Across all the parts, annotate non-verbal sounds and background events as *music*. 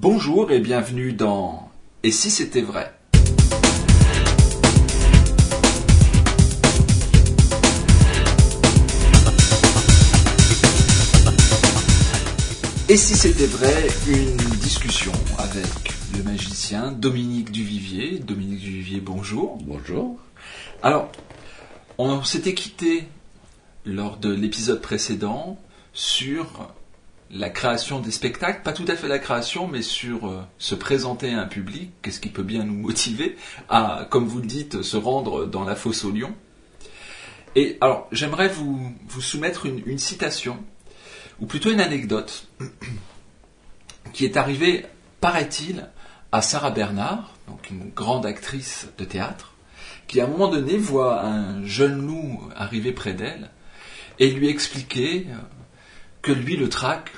Bonjour et bienvenue dans Et si c'était vrai? Et si c'était vrai, une discussion avec le magicien Dominique Duvivier. Dominique Duvivier, bonjour. Bonjour. Alors, on s'était quitté lors de l'épisode précédent sur la création des spectacles, pas tout à fait la création, mais sur euh, se présenter à un public, qu'est-ce qui peut bien nous motiver à, comme vous le dites, se rendre dans la fosse au lion. Et alors, j'aimerais vous, vous soumettre une, une citation, ou plutôt une anecdote, *clears throat* qui est arrivée, paraît-il, à Sarah Bernard, donc une grande actrice de théâtre, qui à un moment donné voit un jeune loup arriver près d'elle et lui expliquer euh, que lui, le trac,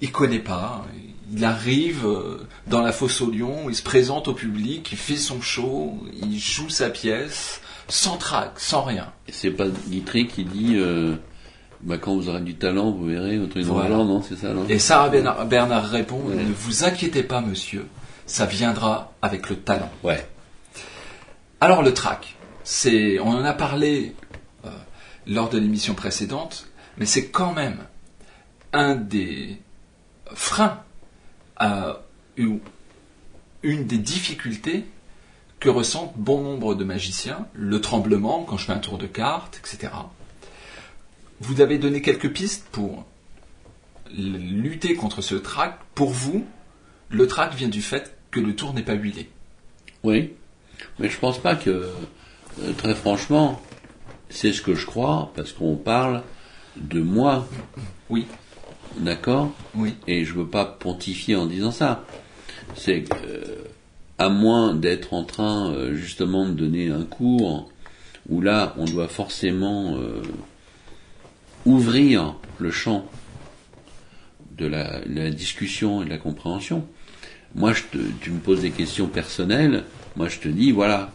il connaît pas. Il arrive euh, dans la fosse au lion, il se présente au public, il fait son show, il joue sa pièce, sans trac, sans rien. Et c'est pas Guitry qui dit euh, bah, quand vous aurez du talent, vous verrez, votre Voilà. non C'est ça, non? Et Sarah Bernard, Bernard répond Ouais. Ne vous inquiétez pas, monsieur, ça viendra avec le talent. Ouais. Alors le trac, c'est, on en a parlé euh, lors de l'émission précédente, mais c'est quand même un des freins à ou une des difficultés que ressentent bon nombre de magiciens, le tremblement quand je fais un tour de carte, etc. Vous avez donné quelques pistes pour lutter contre ce trac. Pour vous, le trac vient du fait que le tour n'est pas huilé. Oui. Mais je pense pas que, euh, très franchement, c'est ce que je crois, parce qu'on parle de moi, Oui, d'accord oui, Et je veux pas pontifier en disant ça. C'est euh, à moins d'être en train euh, justement de donner un cours où là on doit forcément euh, ouvrir le champ de la, discussion et de la compréhension. Moi, je te, tu me poses des questions personnelles. Moi, je te dis, voilà,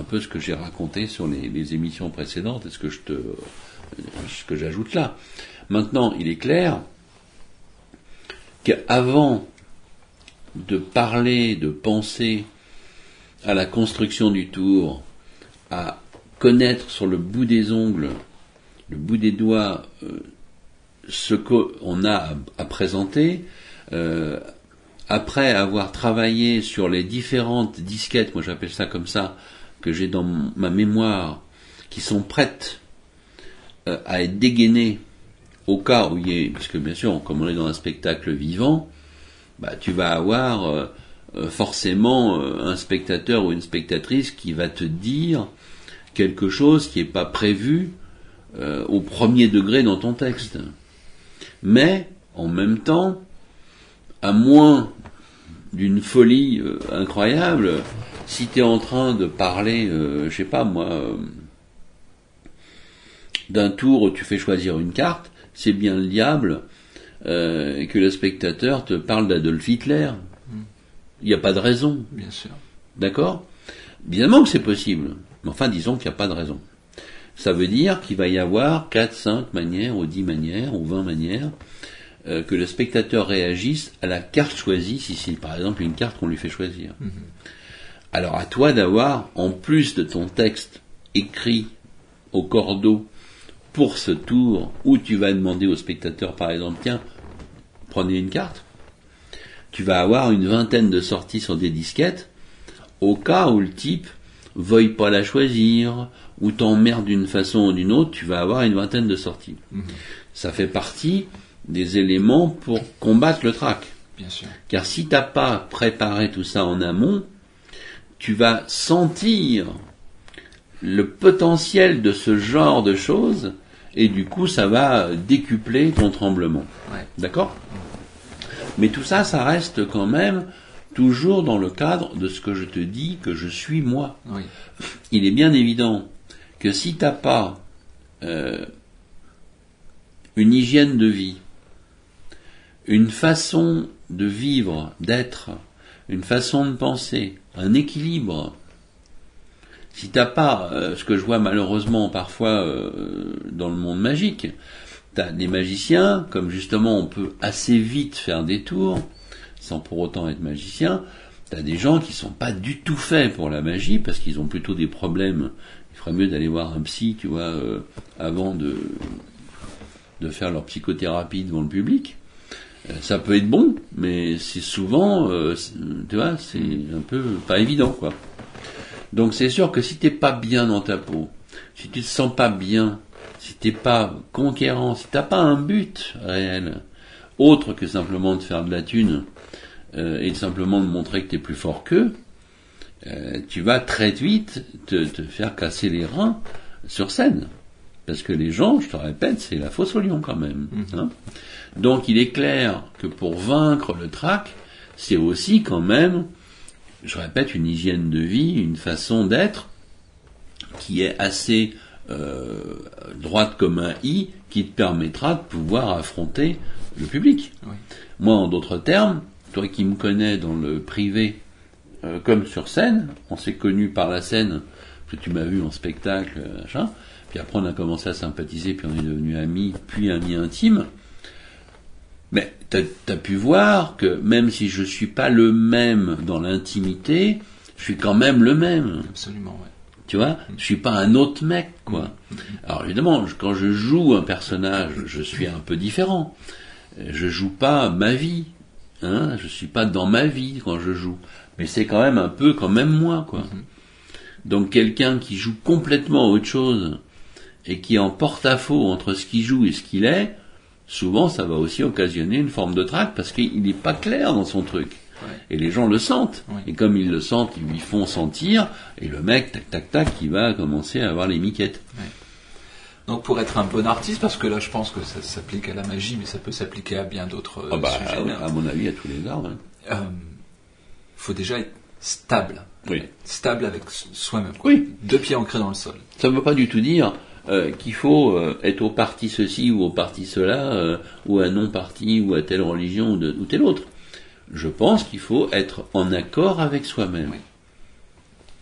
un peu ce que j'ai raconté sur les, les émissions précédentes et ce que je te, ce que j'ajoute là. Maintenant, il est clair qu'avant de parler, de penser à la construction du tour, à connaître sur le bout des ongles, le bout des doigts, euh, ce qu'on a à, présenter, euh, après avoir travaillé sur les différentes disquettes, moi j'appelle ça comme ça, que j'ai dans ma mémoire, qui sont prêtes euh, à être dégainées au cas où il y ait, parce que bien sûr, comme on est dans un spectacle vivant, bah, tu vas avoir euh, euh, forcément euh, un spectateur ou une spectatrice qui va te dire quelque chose qui n'est pas prévu euh, au premier degré dans ton texte. Mais, en même temps, à moins d'une folie euh, incroyable, si tu es en train de parler, je sais pas moi, d'un tour où tu fais choisir une carte, c'est bien le diable euh, et que le spectateur te parle d'Adolf Hitler. Il n'y a pas de raison, bien sûr. d'accord? Évidemment que c'est possible, mais enfin disons qu'il n'y a pas de raison. Ça veut dire qu'il va y avoir 4, 5 manières, ou 10 manières, ou 20 manières, euh, que le spectateur réagisse à la carte choisie, si c'est par exemple une carte qu'on lui fait choisir. Alors à toi d'avoir, en plus de ton texte écrit au cordeau pour ce tour, où tu vas demander au spectateur par exemple, tiens, prenez une carte, tu vas avoir une vingtaine de sorties sur des disquettes, au cas où le type veuille pas la choisir, ou t'emmerde d'une façon ou d'une autre, tu vas avoir une vingtaine de sorties. Ça fait partie des éléments pour combattre le trac. Bien sûr. Car si t'as pas préparé tout ça en amont, tu vas sentir le potentiel de ce genre de choses et du coup ça va décupler ton tremblement. Ouais. D'accord? Mais tout ça, ça reste quand même toujours dans le cadre de ce que je te dis que je suis moi. Oui. Il est bien évident que si t'as pas euh, une hygiène de vie, une façon de vivre, d'être, une façon de penser, un équilibre, si t'as pas euh, ce que je vois malheureusement parfois euh, dans le monde magique, t'as des magiciens, comme justement on peut assez vite faire des tours, sans pour autant être magicien. T'as des gens qui sont pas du tout faits pour la magie parce qu'ils ont plutôt des problèmes. Il ferait mieux d'aller voir un psy, tu vois, euh, avant de de faire leur psychothérapie devant le public. Ça peut être bon, mais c'est souvent, tu vois, c'est un peu pas évident, quoi. Donc c'est sûr que si t'es pas bien dans ta peau, si tu te sens pas bien, si t'es pas conquérant, si t'as pas un but réel, autre que simplement de faire de la thune euh, et simplement de montrer que t'es plus fort qu'eux, euh, tu vas très vite te, te faire casser les reins sur scène. Parce que les gens, je te répète, c'est la fosse au lion quand même. hein. Donc il est clair que pour vaincre le trac, c'est aussi quand même, je répète, une hygiène de vie, une façon d'être qui est assez euh, droite comme un i, qui te permettra de pouvoir affronter le public. Oui. Moi, en d'autres termes, toi qui me connais dans le privé euh, comme sur scène, on s'est connus par la scène, parce que tu m'as vu en spectacle, euh, machin, puis après on a commencé à sympathiser, puis on est devenus amis, puis amis intimes. Mais t'as as pu voir que même si je suis pas le même dans l'intimité, je suis quand même le même. Absolument, ouais. Tu vois, je suis pas un autre mec, quoi. Alors évidemment, quand je joue un personnage, je suis un peu différent. Je joue pas ma vie, hein. Je suis pas dans ma vie quand je joue, mais c'est quand même un peu quand même moi, quoi. Donc quelqu'un qui joue complètement autre chose et qui est en porte-à-faux entre ce qu'il joue et ce qu'il est, souvent ça va aussi occasionner une forme de trac parce qu'il n'est pas clair dans son truc. Ouais. Et les gens le sentent. Et comme ils le sentent, ils lui font sentir. Et le mec, tac, tac, tac, il va commencer à avoir les miquettes. Donc pour être un bon artiste, parce que là je pense que ça s'applique à la magie, mais ça peut s'appliquer à bien d'autres euh, Ah bah, sujets. ouais, à mon avis, à tous les arts. hein. Euh, faut déjà être stable. Oui. Stable avec soi-même. Oui. Deux pieds ancrés dans le sol. Ça ne veut pas du tout dire euh, qu'il faut euh, être au parti ceci ou au parti cela, euh, ou à non-parti, ou à telle religion ou, de, ou telle autre. Je pense qu'il faut être en accord avec soi-même. Oui.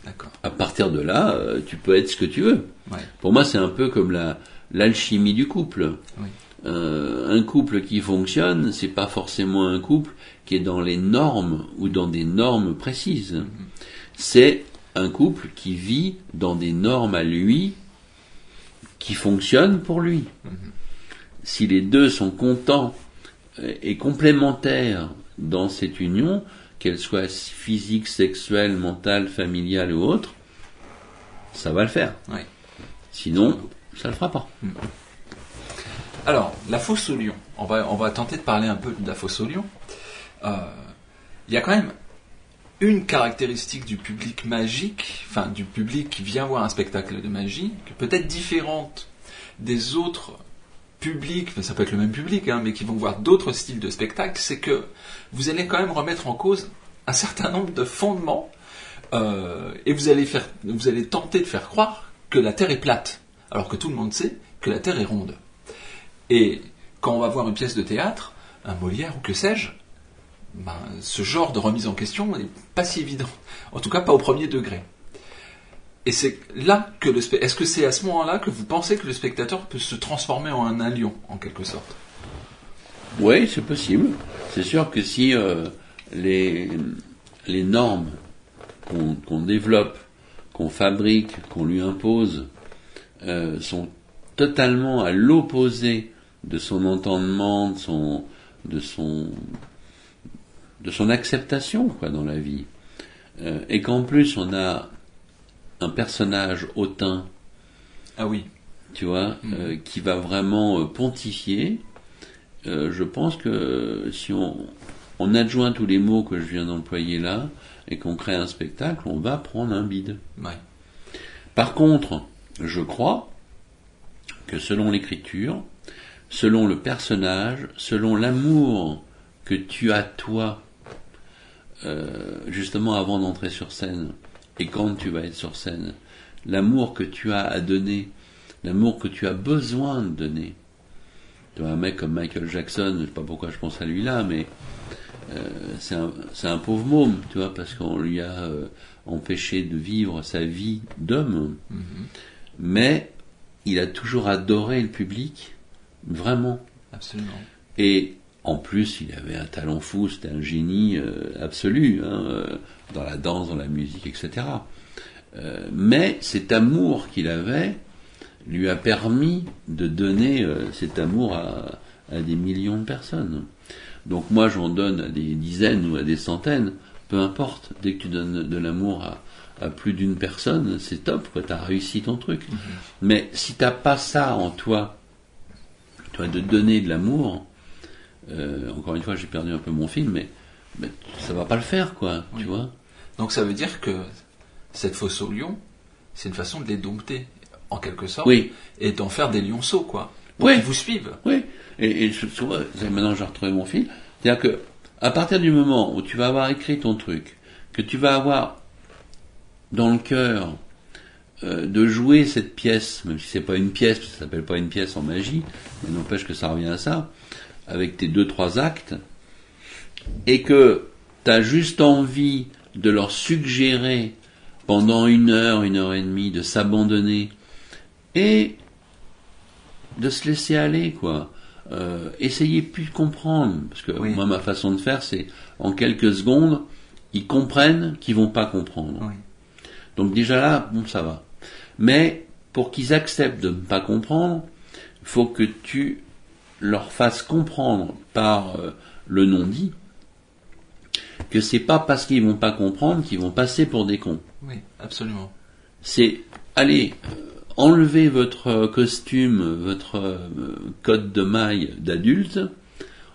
D'accord. À partir de là, tu peux être ce que tu veux. Ouais. Pour moi, c'est un peu comme la l'alchimie du couple. Oui. Un couple qui fonctionne, c'est pas forcément un couple qui est dans les normes ou dans des normes précises. C'est un couple qui vit dans des normes à lui, qui fonctionnent pour lui. Si les deux sont contents euh, et complémentaires dans cette union, qu'elle soit physique, sexuelle, mentale, familiale ou autre, ça va le faire. Sinon, ça le fera pas. Alors, la fosse au lion. On va, on va tenter de parler un peu de la fosse au lion. Euh, Il y a quand même une caractéristique du public magique, enfin du public qui vient voir un spectacle de magie, peut-être différente des autres publics, ça peut être le même public, hein, mais qui vont voir d'autres styles de spectacle, c'est que vous allez quand même remettre en cause un certain nombre de fondements euh, et vous allez, vous allez tenter de faire croire que la Terre est plate, alors que tout le monde sait que la Terre est ronde. Et quand on va voir une pièce de théâtre, un Molière ou que sais-je, ben, ce genre de remise en question n'est pas si évident. En tout cas, pas au premier degré. Et c'est là que le est-ce que c'est à ce moment-là que vous pensez que le spectateur peut se transformer en un lion, en quelque sorte? Oui, c'est possible. C'est sûr que si euh, les, les normes qu'on qu'on développe, qu'on fabrique, qu'on lui impose, euh, sont totalement à l'opposé de son entendement, de son, de son, de son acceptation quoi, dans la vie, euh, et qu'en plus on a un personnage hautain Ah oui, tu vois, euh, qui va vraiment euh, pontifier. Euh, je pense que si on, on adjoint tous les mots que je viens d'employer là et qu'on crée un spectacle, on va prendre un bide. ouais. Par contre, je crois que selon l'écriture, selon le personnage, selon l'amour que tu as toi, euh, justement avant d'entrer sur scène, et quand tu vas être sur scène, l'amour que tu as à donner, l'amour que tu as besoin de donner. Tu vois, un mec comme Michael Jackson, je sais pas pourquoi je pense à lui là, mais euh, c'est un, pauvre môme, tu vois, parce qu'on lui a euh, empêché de vivre sa vie d'homme. Mhm. Mais il a toujours adoré le public, vraiment. Absolument. Et En plus, il avait un talent fou, c'était un génie euh, absolu, hein, euh, dans la danse, dans la musique, etc. Euh, mais cet amour qu'il avait lui a permis de donner euh, cet amour à, à des millions de personnes. Donc moi, j'en donne à des dizaines ou à des centaines, peu importe. Dès que tu donnes de l'amour à, à plus d'une personne, c'est top, tu as réussi ton truc. Mais si t'as pas ça en toi, toi, de donner de l'amour, euh, encore une fois, j'ai perdu un peu mon film, mais, mais ça va pas le faire, quoi, tu vois. Donc ça veut dire que cette fosse au lion, c'est une façon de les dompter, en quelque sorte, Oui, et d'en faire des lionceaux, quoi. Pour Oui. qu'ils vous suivent. oui. Et, et je- tu vois, maintenant j'ai retrouvé mon fil. C'est-à-dire que, à partir du moment où tu vas avoir écrit ton truc, que tu vas avoir dans le cœur euh, de jouer cette pièce, même si c'est pas une pièce, parce que ça s'appelle pas une pièce en magie, mais n'empêche que ça revient à ça, avec tes deux trois actes, et que tu as juste envie de leur suggérer pendant une heure, une heure et demie, de s'abandonner et de se laisser aller, quoi. Euh, essayez plus de comprendre, parce que Oui. moi ma façon de faire, c'est en quelques secondes, ils comprennent qu'ils vont pas comprendre. Oui. Donc déjà là, bon, ça va. Mais pour qu'ils acceptent de ne pas comprendre, il faut que tu leur fasses comprendre par euh, le non-dit que c'est pas parce qu'ils vont pas comprendre qu'ils vont passer pour des cons. Oui, absolument. C'est allez, euh, enlevez votre euh, costume, votre code de maille d'adulte,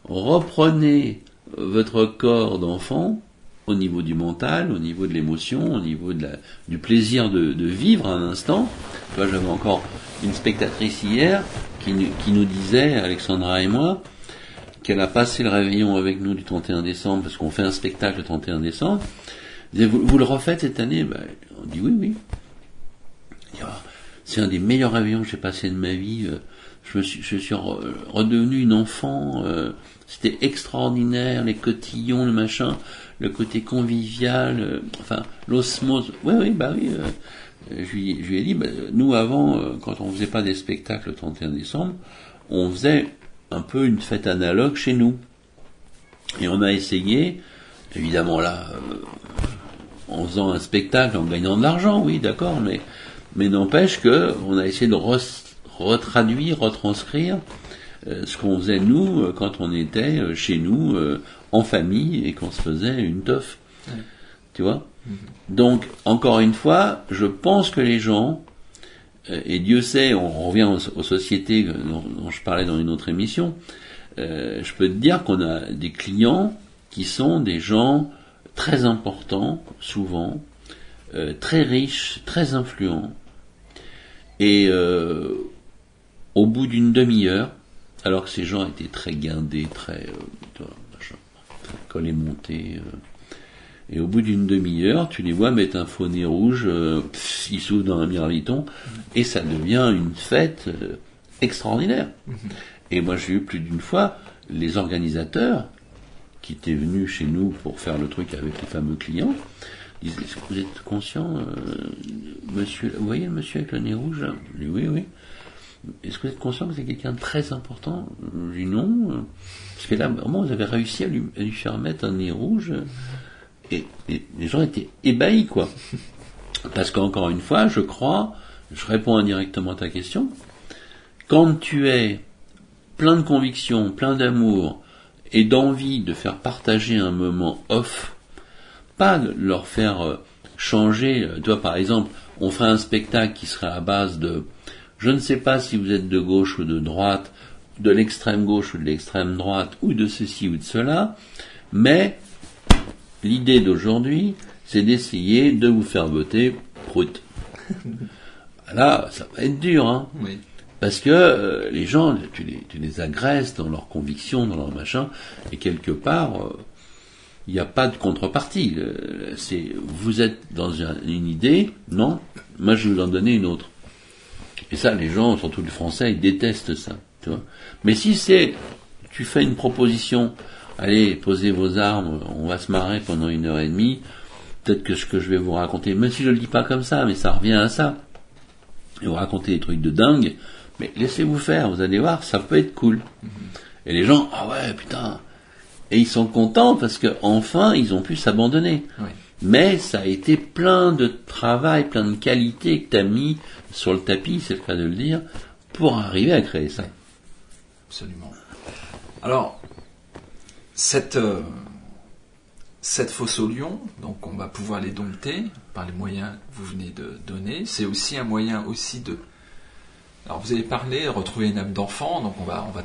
reprenez votre corps d'enfant au niveau du mental, au niveau de l'émotion, au niveau de la- du plaisir de, de vivre un instant. Tu j'avais encore une spectatrice hier qui, qui nous disait, Alexandra et moi, qu'elle a passé le réveillon avec nous du 31 décembre, parce qu'on fait un spectacle le 31 décembre. Vous, vous le refaites cette année? Ben, On dit oui, oui. Ah, C'est un des meilleurs réveillons que j'ai passé de ma vie. euh, Je, suis, je suis re- redevenu une enfant. euh, C'était extraordinaire, les cotillons, le machin, le côté convivial, euh, enfin l'osmose. Oui, oui, bah oui. euh, je, lui, je lui ai dit, bah, nous avant, euh, quand on faisait pas des spectacles le 31 décembre, on faisait un peu une fête analogue chez nous. Et on a essayé, évidemment là, euh, en faisant un spectacle, en gagnant de l'argent, oui, d'accord, mais, mais n'empêche que on a essayé de re- retraduire, retranscrire euh, ce qu'on faisait nous euh, quand on était euh, chez nous en famille et qu'on se faisait une teuf. Ouais. Tu vois? Donc, encore une fois, je pense que les gens, euh, et Dieu sait, on revient aux, aux sociétés dont, dont je parlais dans une autre émission, euh, je peux te dire qu'on a des clients qui sont des gens très importants, souvent, euh, très riches, très influents. Et euh, au bout d'une demi-heure, alors que ces gens étaient très guindés, très, euh, très collés montés, euh, et au bout d'une demi-heure, tu les vois mettre un faux nez rouge, euh, pff, ils s'ouvrent dans un mirliton, et ça devient une fête euh, extraordinaire. Et moi, j'ai eu plus d'une fois les organisateurs qui étaient venus chez nous pour faire le truc avec les fameux clients, disaient, est-ce que vous êtes conscient, euh, monsieur, vous voyez le monsieur avec le nez rouge? Là Je dis, oui, oui. Est-ce que vous êtes conscient que c'est quelqu'un de très important dis non. Parce que là, vraiment, vous avez réussi à lui, faire mettre un nez rouge. Et, les gens étaient ébahis, quoi. Parce qu'encore une fois, je crois, je réponds indirectement à ta question, quand tu es plein de conviction, plein d'amour et d'envie de faire partager un moment off, pas de leur faire euh, changer, euh, toi par exemple, on ferait un spectacle qui serait à base de, je ne sais pas si vous êtes de gauche ou de droite, de l'extrême gauche ou de l'extrême droite, ou de ceci ou de cela, mais l'idée d'aujourd'hui, c'est d'essayer de vous faire voter prout. *laughs* Là, ça va être dur, hein. Oui. Parce que euh, les gens, tu les, tu les agresses dans leurs convictions, dans leur machin, et quelque part, euh, il n'y a pas de contrepartie. Euh, C'est vous êtes dans un- une idée, non Moi, je vais vous en donner une autre. Et ça, les gens, surtout les Français, ils détestent ça. Tu vois Mais si c'est, tu fais une proposition, allez, posez vos armes, on va se marrer pendant une heure et demie. Peut-être que ce que je vais vous raconter, même si je le dis pas comme ça, mais ça revient à ça. Et vous racontez des trucs de dingue, mais laissez-vous faire, vous allez voir, ça peut être cool. Et les gens, ah ouais, putain. Et ils sont contents parce que enfin ils ont pu s'abandonner. Oui. Mais ça a été plein de travail, plein de qualités que tu as mis sur le tapis, c'est le cas de le dire, pour arriver à créer ça. Absolument. Alors, cette, euh, cette fosse au lion, donc on va pouvoir les dompter par les moyens que vous venez de donner. C'est aussi un moyen aussi de. Alors vous avez parlé, retrouver une âme d'enfant, donc on va, on va,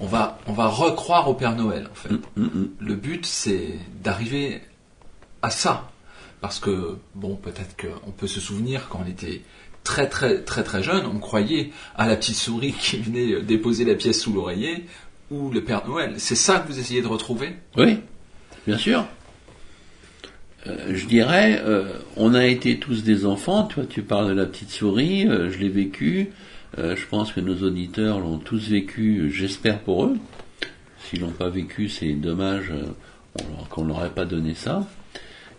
on va, on va recroire au Père Noël en fait. Mm, mm, mm. Le but c'est d'arriver à ça, parce que bon, peut-être qu'on peut se souvenir quand on était très très très très jeune, on croyait à la petite souris qui venait déposer la pièce sous l'oreiller ou le Père Noël. C'est ça que vous essayez de retrouver? Oui, bien sûr. Euh, je dirais, euh, on a été tous des enfants. Toi, tu parles de la petite souris. euh, je l'ai vécu. Je pense que nos auditeurs l'ont tous vécu. J'espère pour eux. S'ils l'ont pas vécu, c'est dommage euh, on leur- qu'on leur ait pas donné ça.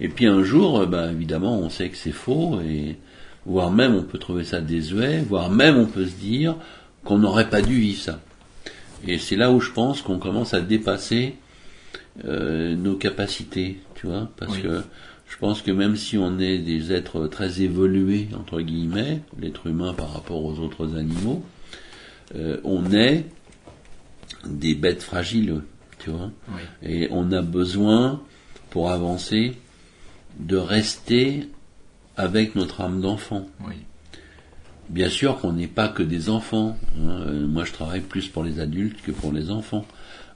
Et puis un jour, euh, bah, évidemment, on sait que c'est faux et voire même on peut trouver ça désuet, voire même on peut se dire qu'on n'aurait pas dû vivre ça. Et c'est là où je pense qu'on commence à dépasser euh, nos capacités, tu vois, parce Oui. que je pense que même si on est des êtres très évolués entre guillemets, l'être humain par rapport aux autres animaux, euh, on est des bêtes fragiles, tu vois, Oui. et on a besoin pour avancer de rester avec notre âme d'enfant. Oui. Bien sûr qu'on n'est pas que des enfants. hein. Euh, Moi, je travaille plus pour les adultes que pour les enfants.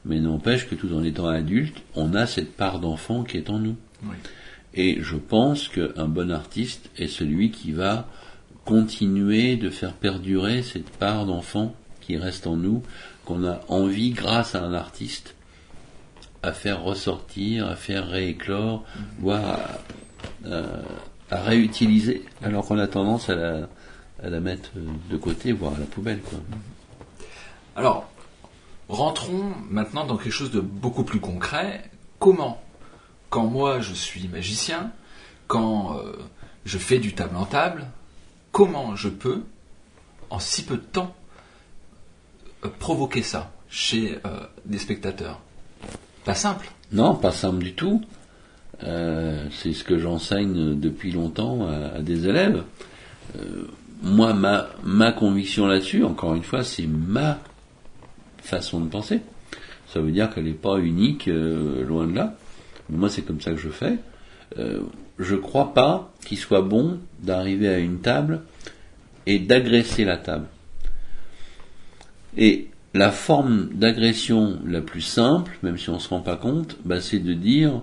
Mais n'empêche que tout en étant adulte, on a cette part d'enfant qui est en nous. Oui. Et je pense qu'un bon artiste est celui qui va continuer de faire perdurer cette part d'enfant qui reste en nous, qu'on a envie, grâce à un artiste, à faire ressortir, à faire rééclore, voire à, à- réutiliser, alors qu'on a tendance à la, mettre de côté, voire à la poubelle. Quoi. Alors, rentrons maintenant dans quelque chose de beaucoup plus concret. Comment? Quand moi je suis magicien, quand euh, je fais du table en table, comment je peux, en si peu de temps, euh, provoquer ça chez euh, des spectateurs? Pas simple. Non, pas simple du tout. Euh, c'est ce que j'enseigne depuis longtemps à, des élèves. Euh, moi, ma, ma conviction là-dessus, encore une fois, c'est ma façon de penser. Ça veut dire qu'elle n'est pas unique, euh, loin de là. Mais moi, c'est comme ça que je fais. Euh, je crois pas qu'il soit bon d'arriver à une table et d'agresser la table. Et la forme d'agression la plus simple, même si on ne se rend pas compte, bah, c'est de dire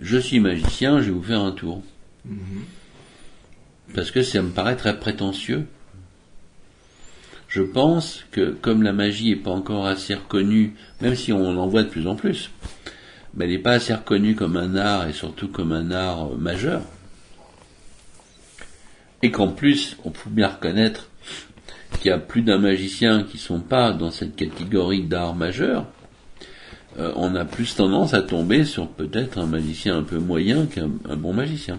je suis magicien, je vais vous faire un tour. Parce que ça me paraît très prétentieux. Je pense que comme la magie n'est pas encore assez reconnue, même si on en voit de plus en plus, mais elle n'est pas assez reconnue comme un art et surtout comme un art euh, majeur. Et qu'en plus, on peut bien reconnaître qu'il y a plus d'un magicien qui sont pas dans cette catégorie d'art majeur, euh, on a plus tendance à tomber sur peut-être un magicien un peu moyen qu'un un bon magicien.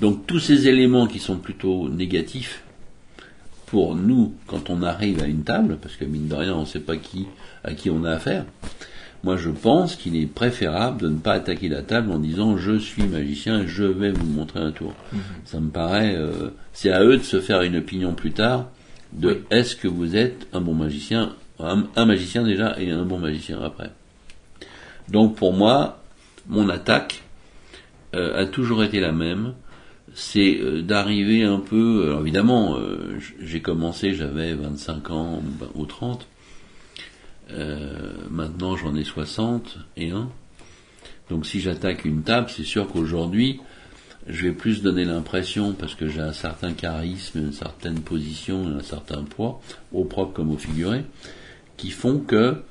Donc tous ces éléments qui sont plutôt négatifs pour nous quand on arrive à une table, parce que mine de rien on ne sait pas qui à qui on a affaire. Moi je pense qu'il est préférable de ne pas attaquer la table en disant je suis magicien et je vais vous montrer un tour. Ça me paraît, euh, c'est à eux de se faire une opinion plus tard de Oui. est-ce que vous êtes un bon magicien, un, un magicien déjà et un bon magicien après. Donc pour moi, mon attaque euh, a toujours été la même, c'est euh, d'arriver un peu, alors évidemment, euh, j'ai commencé, j'avais 25 ans ou 30, euh, maintenant j'en ai 60 et un. Donc si j'attaque une table, c'est sûr qu'aujourd'hui, je vais plus donner l'impression, parce que j'ai un certain charisme, une certaine position, un certain poids, au propre comme au figuré, qui font que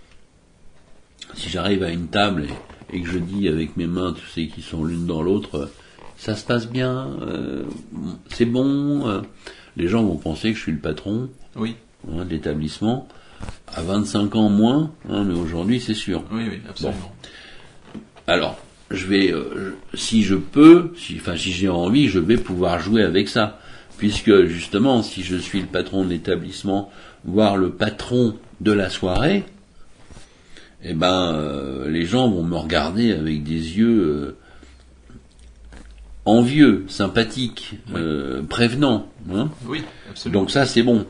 si j'arrive à une table et, et que je dis avec mes mains, tu sais, qui sont l'une dans l'autre, ça se passe bien, euh, c'est bon, euh, les gens vont penser que je suis le patron Oui, hein, de l'établissement. À 25 ans moins, hein, mais aujourd'hui c'est sûr. oui, oui, absolument. Alors, je vais, euh, si je peux, si, enfin si j'ai envie, je vais pouvoir jouer avec ça, puisque justement, si je suis le patron de l'établissement, voire le patron de la soirée, eh ben, euh, les gens vont me regarder avec des yeux euh, envieux, sympathiques, prévenants. hein. Oui, absolument. Donc ça, c'est bon.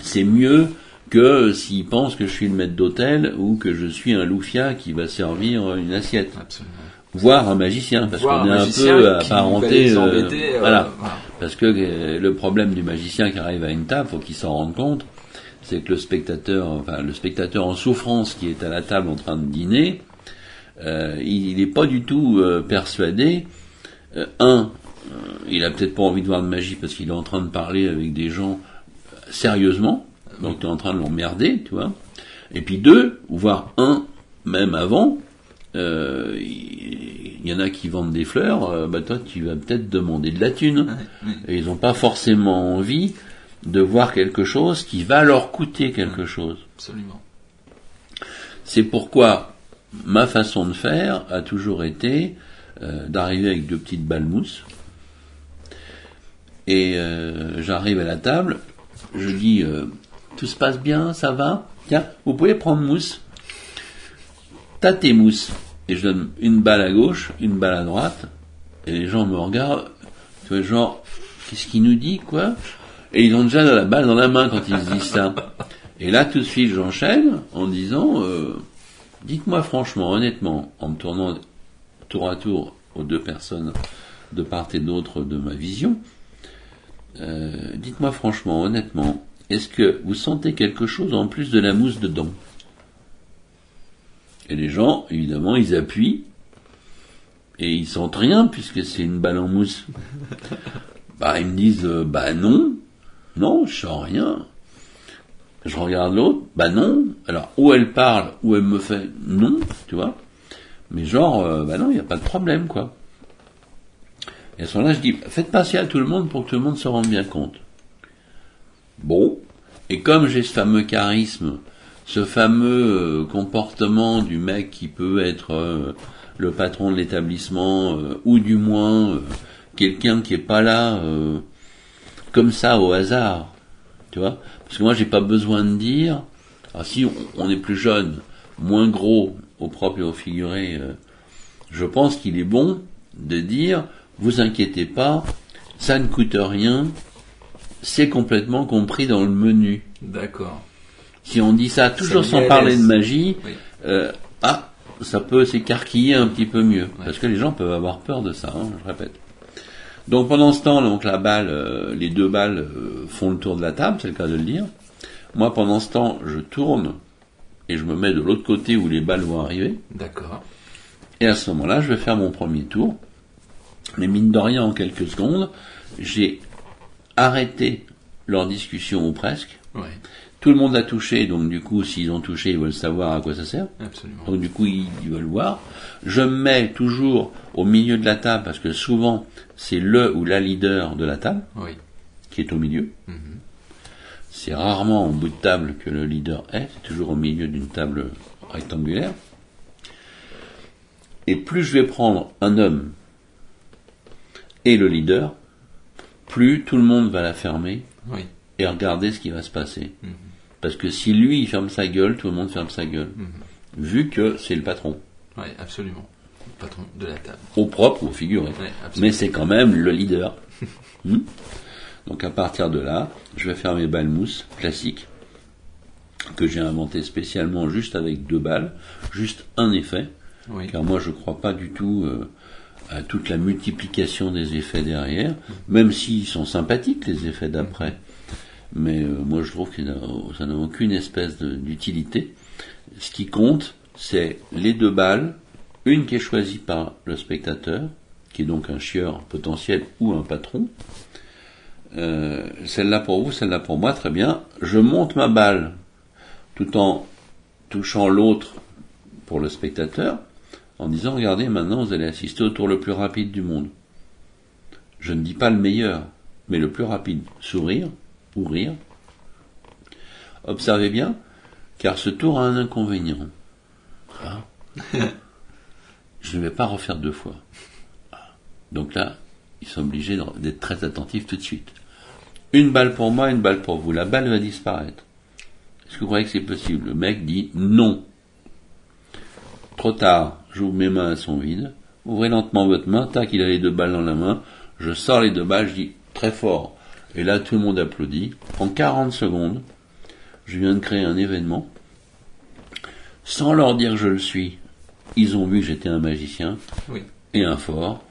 C'est mieux que s'ils pensent que je suis le maître d'hôtel ou que je suis un loufia qui va servir une assiette. Absolument. Voire un magicien, parce qu'on est un peu apparenté. euh, euh, voilà. voilà. Parce que euh, le problème du magicien qui arrive à une table, faut qu'il s'en rende compte, c'est que le spectateur, enfin le spectateur en souffrance qui est à la table en train de dîner, il n'est pas du tout persuadé. Un, il a peut-être pas envie de voir de magie parce qu'il est en train de parler avec des gens sérieusement, donc tu es en train de l'emmerder, tu vois. Et puis deux, ou voire un, même avant, euh, il y en a qui vendent des fleurs, euh, bah toi tu vas peut-être demander de la thune. Et ils n'ont pas forcément envie de voir quelque chose qui va leur coûter quelque chose. Absolument. C'est pourquoi ma façon de faire a toujours été euh, d'arriver avec deux petites balles mousse. Et euh, j'arrive à la table, je dis euh, tout se passe bien, ça va Tiens, vous pouvez prendre mousse. T'as tes mousses. Et je donne une balle à gauche, une balle à droite, et les gens me regardent, tu vois, genre, qu'est-ce qu'il nous dit, quoi? Et ils ont déjà la balle dans la main quand ils se disent ça. Et là, tout de suite, j'enchaîne en disant, euh, dites-moi franchement, honnêtement, en me tournant tour à tour aux deux personnes de part et d'autre de ma vision, euh, dites-moi franchement, honnêtement, est-ce que vous sentez quelque chose en plus de la mousse dedans? Et les gens, évidemment, ils appuient et ils sentent rien puisque c'est une balle en mousse. *laughs* Bah, ils me disent, euh, bah non, non, je sens rien. Je regarde l'autre, bah non. Alors, ou elle parle, ou elle me fait non, tu vois. Mais genre, euh, bah non, il n'y a pas de problème, quoi. Et à ce moment-là, je dis, faites passer à tout le monde pour que tout le monde se rende bien compte. Bon. Et comme j'ai ce fameux charisme, ce fameux euh, comportement du mec qui peut être euh, le patron de l'établissement, euh, ou du moins quelqu'un qui est pas là comme ça au hasard, tu vois Parce que moi, j'ai pas besoin de dire. Alors, si on, est plus jeune, moins gros au propre et au figuré, je pense qu'il est bon de dire vous inquiétez pas, ça ne coûte rien, c'est complètement compris dans le menu. D'accord. Si on dit ça toujours sans parler de magie, Oui. euh, ah, ça peut s'écarquiller un petit peu mieux. Ouais. Parce que les gens peuvent avoir peur de ça, hein, je répète. Donc pendant ce temps, donc la balle, euh, les deux balles euh, font le tour de la table, c'est le cas de le dire. Moi pendant ce temps, je tourne et je me mets de l'autre côté où les balles vont arriver. D'accord. Et à ce moment-là, je vais faire mon premier tour. Mais mine de rien, en quelques secondes, j'ai arrêté leur discussion ou presque. Tout le monde a touché, donc du coup, s'ils ont touché, ils veulent savoir à quoi ça sert. absolument. Donc du coup, ils, ils veulent voir. Je me mets toujours au milieu de la table parce que souvent, c'est le ou la leader de la table Oui. qui est au milieu. Mhm. C'est rarement au bout de table que le leader est, c'est toujours au milieu d'une table rectangulaire. Et plus je vais prendre un homme et le leader, plus tout le monde va la fermer Oui. et regarder ce qui va se passer. Mhm. Parce que si lui il ferme sa gueule, tout le monde ferme sa gueule. Mhm. Vu que c'est le patron. Oui, absolument. Le patron de la table. Au propre ou au figuré. Oui. Mais c'est quand même le leader. *laughs* Hmm Donc à partir de là, je vais faire mes balles mousse classiques que j'ai inventé spécialement juste avec deux balles, juste un effet, Oui. car moi je crois pas du tout euh, à toute la multiplication des effets derrière, même s'ils sont sympathiques les effets d'après. Mais euh, moi je trouve que ça n'a aucune espèce d'utilité. Ce qui compte, c'est les deux balles, une qui est choisie par le spectateur, qui est donc un chieur potentiel ou un patron. Euh, celle-là pour vous, celle-là pour moi, très bien. Je monte ma balle tout en touchant l'autre pour le spectateur, en disant, regardez, maintenant vous allez assister au tour le plus rapide du monde. Je ne dis pas le meilleur, mais le plus rapide. Sourire ou rire. Observez bien, car ce tour a un inconvénient. Ah. *laughs* Je ne vais pas refaire deux fois. Donc là, ils sont obligés d'être très attentifs tout de suite. Une balle pour moi, une balle pour vous. La balle va disparaître. Est-ce que vous croyez que c'est possible? Le mec dit non. Trop tard, j'ouvre mes mains, elles sont vides. Ouvrez lentement votre main, tac, il a les deux balles dans la main. Je sors les deux balles, je dis très fort. Et là, tout le monde applaudit. En 40 secondes, je viens de créer un événement. Sans leur dire que je le suis, ils ont vu que j'étais un magicien Oui. et un fort,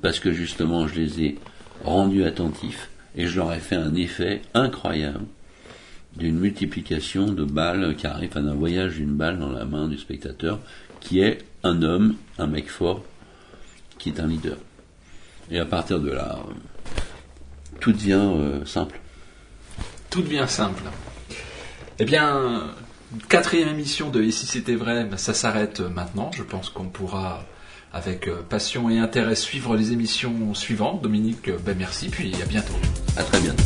parce que justement, je les ai rendus attentifs et je leur ai fait un effet incroyable d'une multiplication de balles qui arrive, enfin d'un voyage d'une balle dans la main du spectateur, qui est un homme, un mec fort, qui est un leader. Et à partir de là, euh, tout devient euh, simple. Tout devient simple. Eh bien, quatrième émission de Et si c'était vrai, ben, ça s'arrête maintenant. Je pense qu'on pourra, avec euh, passion et intérêt, suivre les émissions suivantes. Dominique, ben, merci, puis à bientôt. À très bientôt.